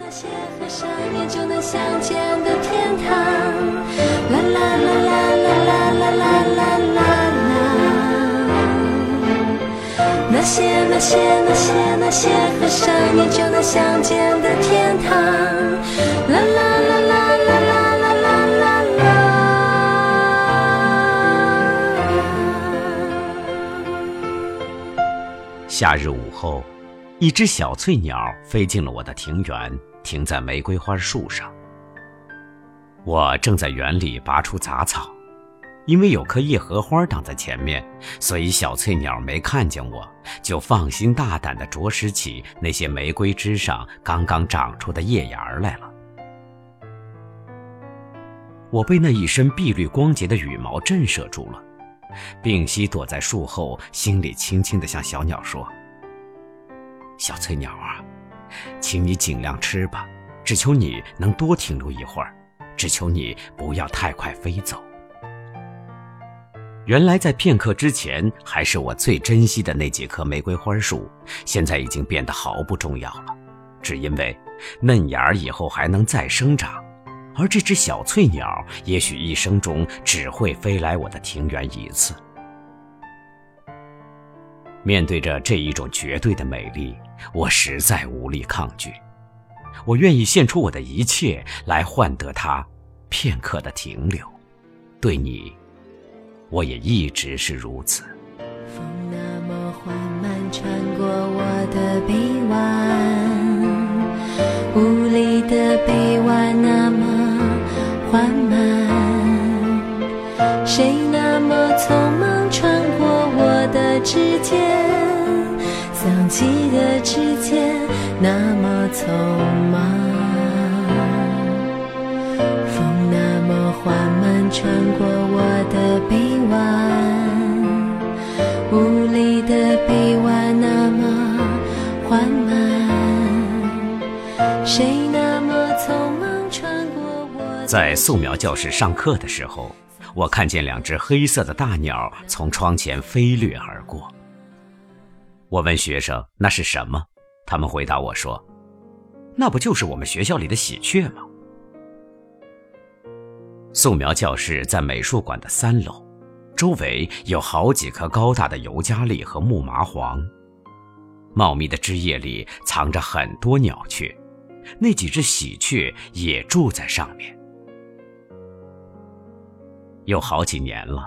那些合上眼就能相见的天堂，啦啦啦啦啦啦啦啦啦啦啦。那些那些那些那些合上眼就能相见的天堂，啦啦啦啦啦啦啦啦啦啦。夏日午后，一只小翠鸟飞进了我的庭园，停在玫瑰花树上。我正在园里拔出杂草，因为有棵叶荷花挡在前面，所以小翠鸟没看见我，就放心大胆地啄食起那些玫瑰枝上刚刚长出的叶芽来了。我被那一身碧绿光洁的羽毛震慑住了，屏息躲在树后，心里轻轻地向小鸟说：“小翠鸟啊，请你尽量吃吧，只求你能多停留一会儿，只求你不要太快飞走。”原来在片刻之前还是我最珍惜的那几棵玫瑰花树，现在已经变得毫不重要了，只因为嫩芽儿以后还能再生长，而这只小翠鸟也许一生中只会飞来我的庭园一次。面对着这一种绝对的美丽，我实在无力抗拒。我愿意献出我的一切来换得它片刻的停留。对你，我也一直是如此。风那么缓慢穿过我的臂弯，的指尖，想起的指尖那么匆忙。风那么缓慢穿过我的臂弯，无力的臂弯那么缓慢，谁那么匆忙穿过我在素描教室上课的时候，我看见两只黑色的大鸟从窗前飞掠而过。我问学生那是什么，他们回答我说：“那不就是我们学校里的喜鹊吗？”素描教室在美术馆的三楼，周围有好几棵高大的尤加利和木麻黄，茂密的枝叶里藏着很多鸟雀，那几只喜鹊也住在上面。有好几年了，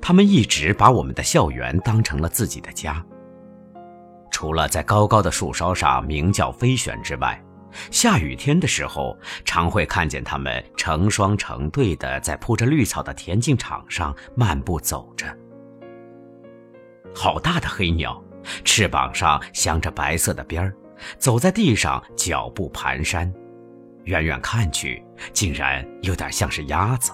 他们一直把我们的校园当成了自己的家。除了在高高的树梢上鸣叫飞旋之外，下雨天的时候，常会看见它们成双成对的在铺着绿草的田径场上漫步走着。好大的黑鸟，翅膀上镶着白色的边儿，走在地上脚步蹒跚，远远看去，竟然有点像是鸭子。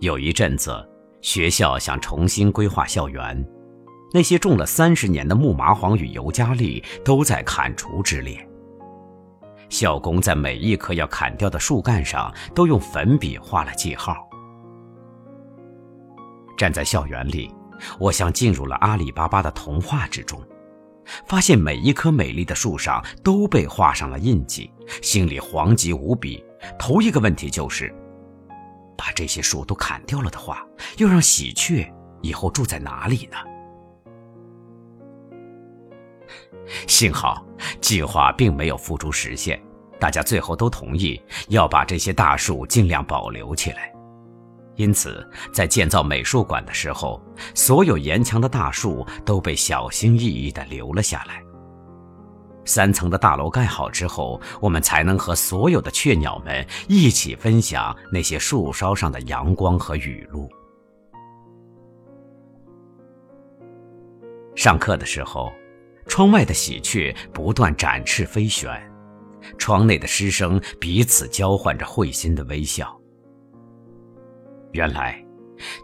有一阵子，学校想重新规划校园。那些种了三十年的木麻黄与尤加利都在砍除之列。校工在每一棵要砍掉的树干上都用粉笔画了记号。站在校园里，我像进入了阿里巴巴的童话之中，发现每一棵美丽的树上都被画上了印记，心里惶急无比。头一个问题就是，把这些树都砍掉了的话，要让喜鹊以后住在哪里呢？幸好计划并没有付诸实现，大家最后都同意要把这些大树尽量保留起来。因此，在建造美术馆的时候，所有沿墙的大树都被小心翼翼地留了下来。三层的大楼盖好之后，我们才能和所有的雀鸟们一起分享那些树梢上的阳光和雨露。上课的时候。窗外的喜鹊不断展翅飞旋，窗内的师生彼此交换着会心的微笑。原来，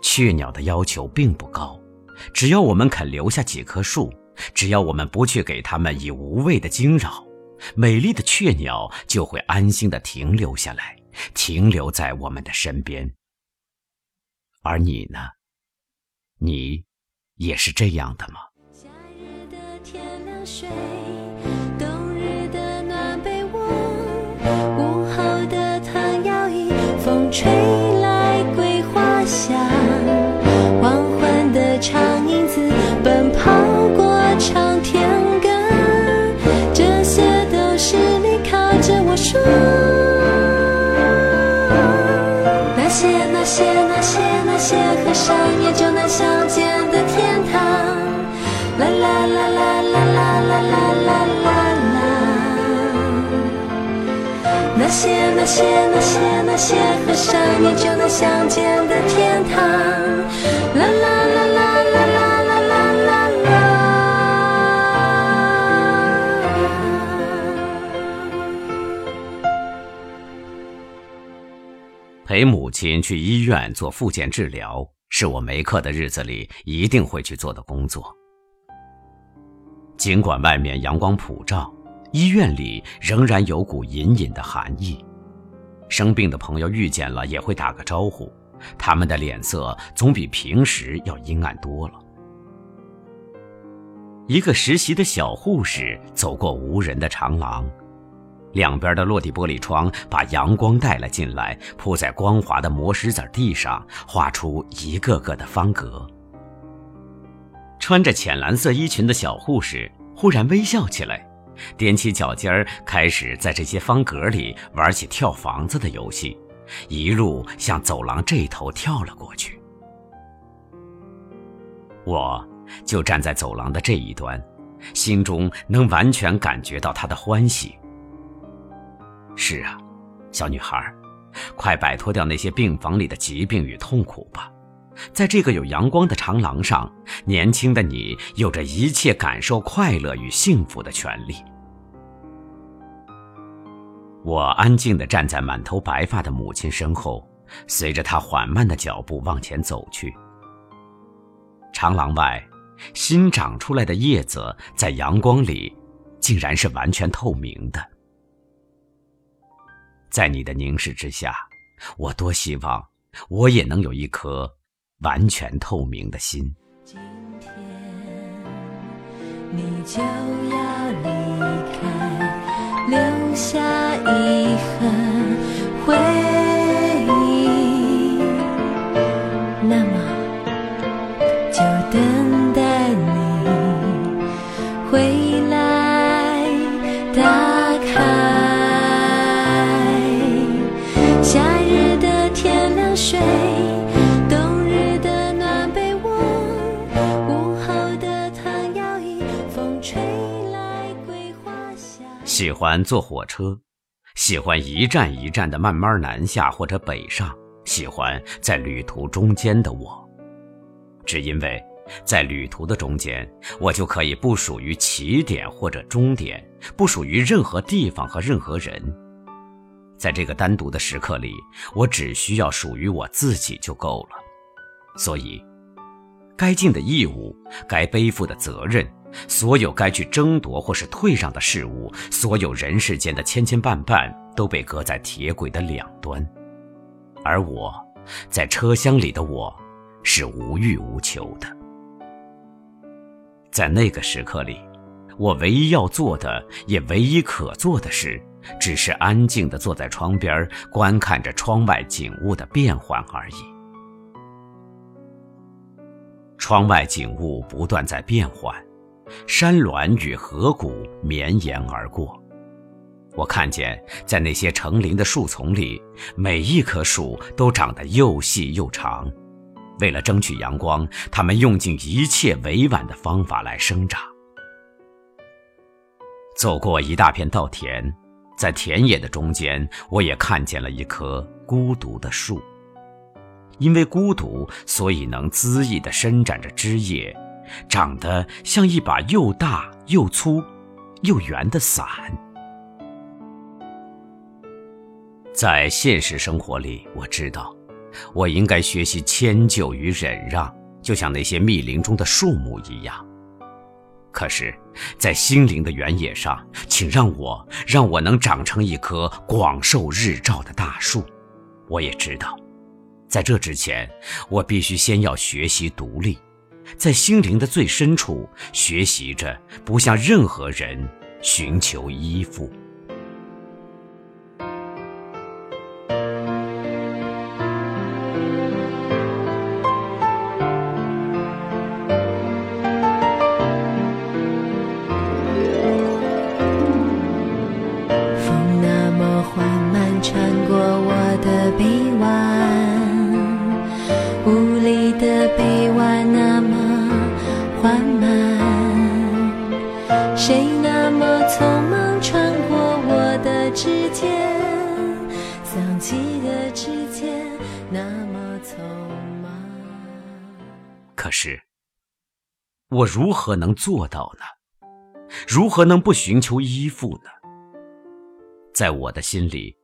雀鸟的要求并不高，只要我们肯留下几棵树，只要我们不去给它们以无谓的惊扰美丽的雀鸟就会安心的停留下来停留在我们的身边。而你呢？你也是这样的吗？夏日的天凉水冬日的暖被窝午后的太阳风吹。那些那些那些合上眼就能相见的天堂，啦啦啦啦啦啦啦啦啦啦。陪母亲去医院做复健治疗，是我没课的日子里一定会去做的工作。尽管外面阳光普照。医院里仍然有股隐隐的寒意，生病的朋友遇见了也会打个招呼，他们的脸色总比平时要阴暗多了。一个实习的小护士走过无人的长廊，两边的落地玻璃窗把阳光带了进来，铺在光滑的磨石子地上，画出一个个的方格。穿着浅蓝色衣裙的小护士忽然微笑起来。踮起脚尖儿，开始在这些方格里玩起跳房子的游戏，一路向走廊这头跳了过去。我就站在走廊的这一端，心中能完全感觉到他的欢喜。是啊，小女孩，快摆脱掉那些病房里的疾病与痛苦吧，在这个有阳光的长廊上，年轻的你有着一切感受快乐与幸福的权利。我安静地站在满头白发的母亲身后，随着她缓慢的脚步往前走去。长廊外，新长出来的叶子在阳光里，竟然是完全透明的。在你的凝视之下，我多希望我也能有一颗完全透明的心。今天你就要离开，留下。遗憾欢坐火车。喜欢一站一站的慢慢南下或者北上，喜欢在旅途中间的我，只因为，在旅途的中间，我就可以不属于起点或者终点，不属于任何地方和任何人，在这个单独的时刻里，我只需要属于我自己就够了。所以，该尽的义务，该背负的责任。所有该去争夺或是退让的事物，所有人世间的千千绊绊，都被搁在铁轨的两端，而我，在车厢里的我，是无欲无求的。在那个时刻里，我唯一要做的，也唯一可做的事，只是安静地坐在窗边，观看着窗外景物的变换而已。窗外景物不断在变换。山峦与河谷绵延而过，我看见在那些成林的树丛里，每一棵树都长得又细又长。为了争取阳光，它们用尽一切委婉的方法来生长。走过一大片稻田，在田野的中间，我也看见了一棵孤独的树。因为孤独，所以能恣意地伸展着枝叶。长得像一把又大又粗又圆的伞。在现实生活里，我知道，我应该学习迁就与忍让，就像那些密林中的树木一样。可是，在心灵的原野上，请让我让我能长成一棵广受日照的大树。我也知道，在这之前，我必须先要学习独立。在心灵的最深处，学习着不向任何人寻求依附。我如何能做到呢？如何能不寻求依附呢？在我的心里，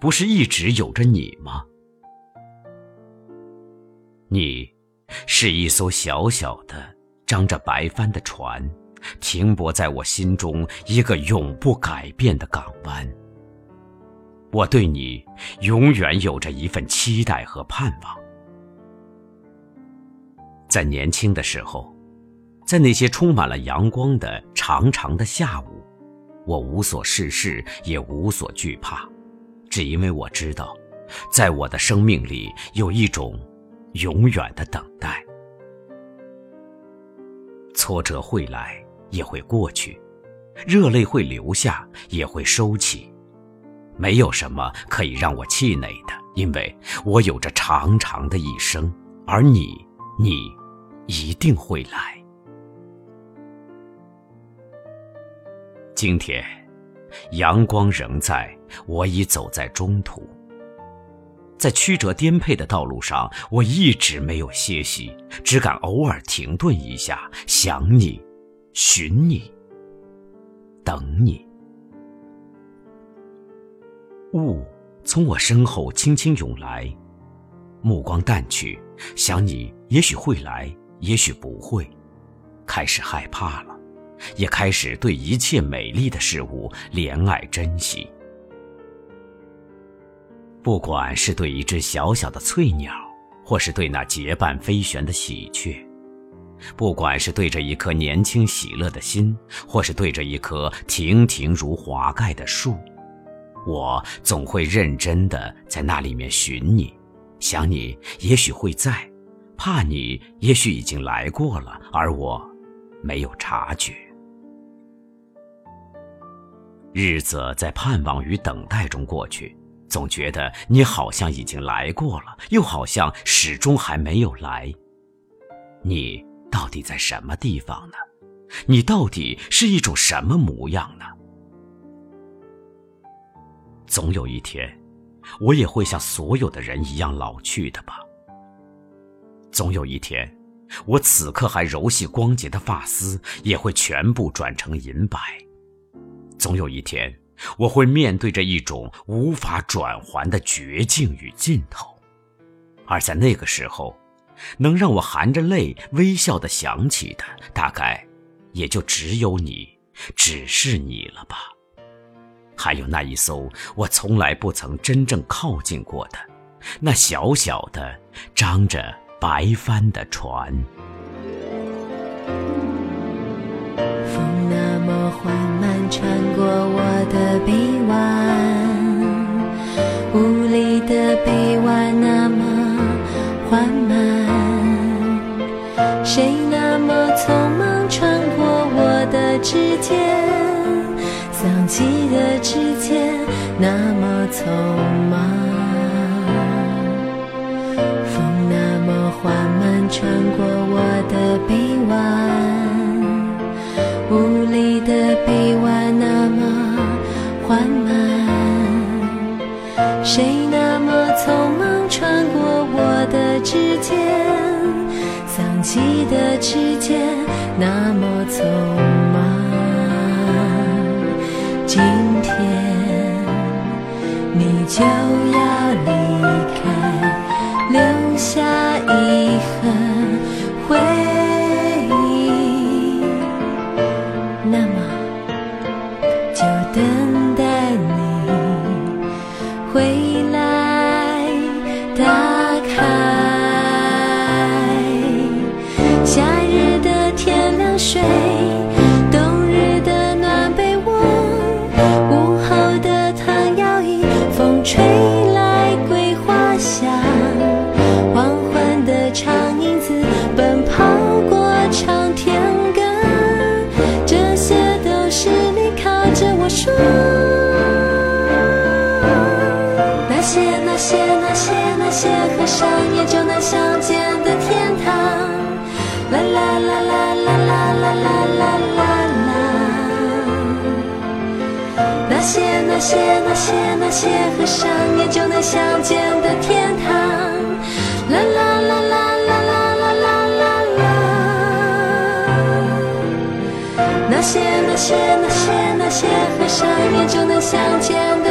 不是一直有着你吗？你，是一艘小小的、张着白帆的船，停泊在我心中一个永不改变的港湾。我对你永远有着一份期待和盼望。在年轻的时候，在那些充满了阳光的长长的下午，我无所事事，也无所惧怕，只因为我知道，在我的生命里有一种。永远的等待，挫折会来，也会过去；热泪会流下，也会收起。没有什么可以让我气馁的，因为我有着长长的一生，而你，你一定会来。今天，阳光仍在，我已走在中途。在曲折颠沛的道路上，我一直没有歇息，只敢偶尔停顿一下，想你，寻你，等你。雾从我身后轻轻涌来，目光淡去，想你也许会来，也许不会，开始害怕了，也开始对一切美丽的事物怜爱珍惜。不管是对一只小小的翠鸟，或是对那结伴飞旋的喜鹊；不管是对着一颗年轻喜乐的心，或是对着一棵亭亭如华盖的树，我总会认真的在那里面寻你，想你也许会在，怕你也许已经来过了，而我没有察觉。日子在盼望与等待中过去。总觉得你好像已经来过了，又好像始终还没有来。你到底在什么地方呢？你到底是一种什么模样呢？总有一天，我也会像所有的人一样老去的吧。总有一天，我此刻还柔细光洁的发丝也会全部转成银白。总有一天。我会面对着一种无法转还的绝境与尽头，而在那个时候，能让我含着泪微笑的想起的，大概也就只有你，只是你了吧。还有那一艘我从来不曾真正靠近过的，那小小的、张着白帆的船。风那么缓穿过我的臂弯，无力的臂弯那么缓慢，谁那么匆忙穿过我的指尖？想起的指尖那么匆忙，风那么缓慢穿过我的臂弯。记得指尖那么匆。些那些那些和上眼就能相见的天堂啦啦啦啦啦啦啦啦啦啦啦那些那些那些那些和上眼就能相见的天堂啦啦啦啦啦啦啦啦啦啦那些那些那些那些和上眼就能相见的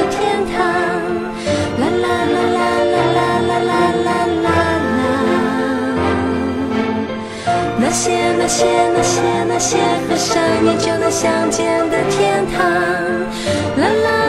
那些那些那些那些和少年就能相见的天堂啦啦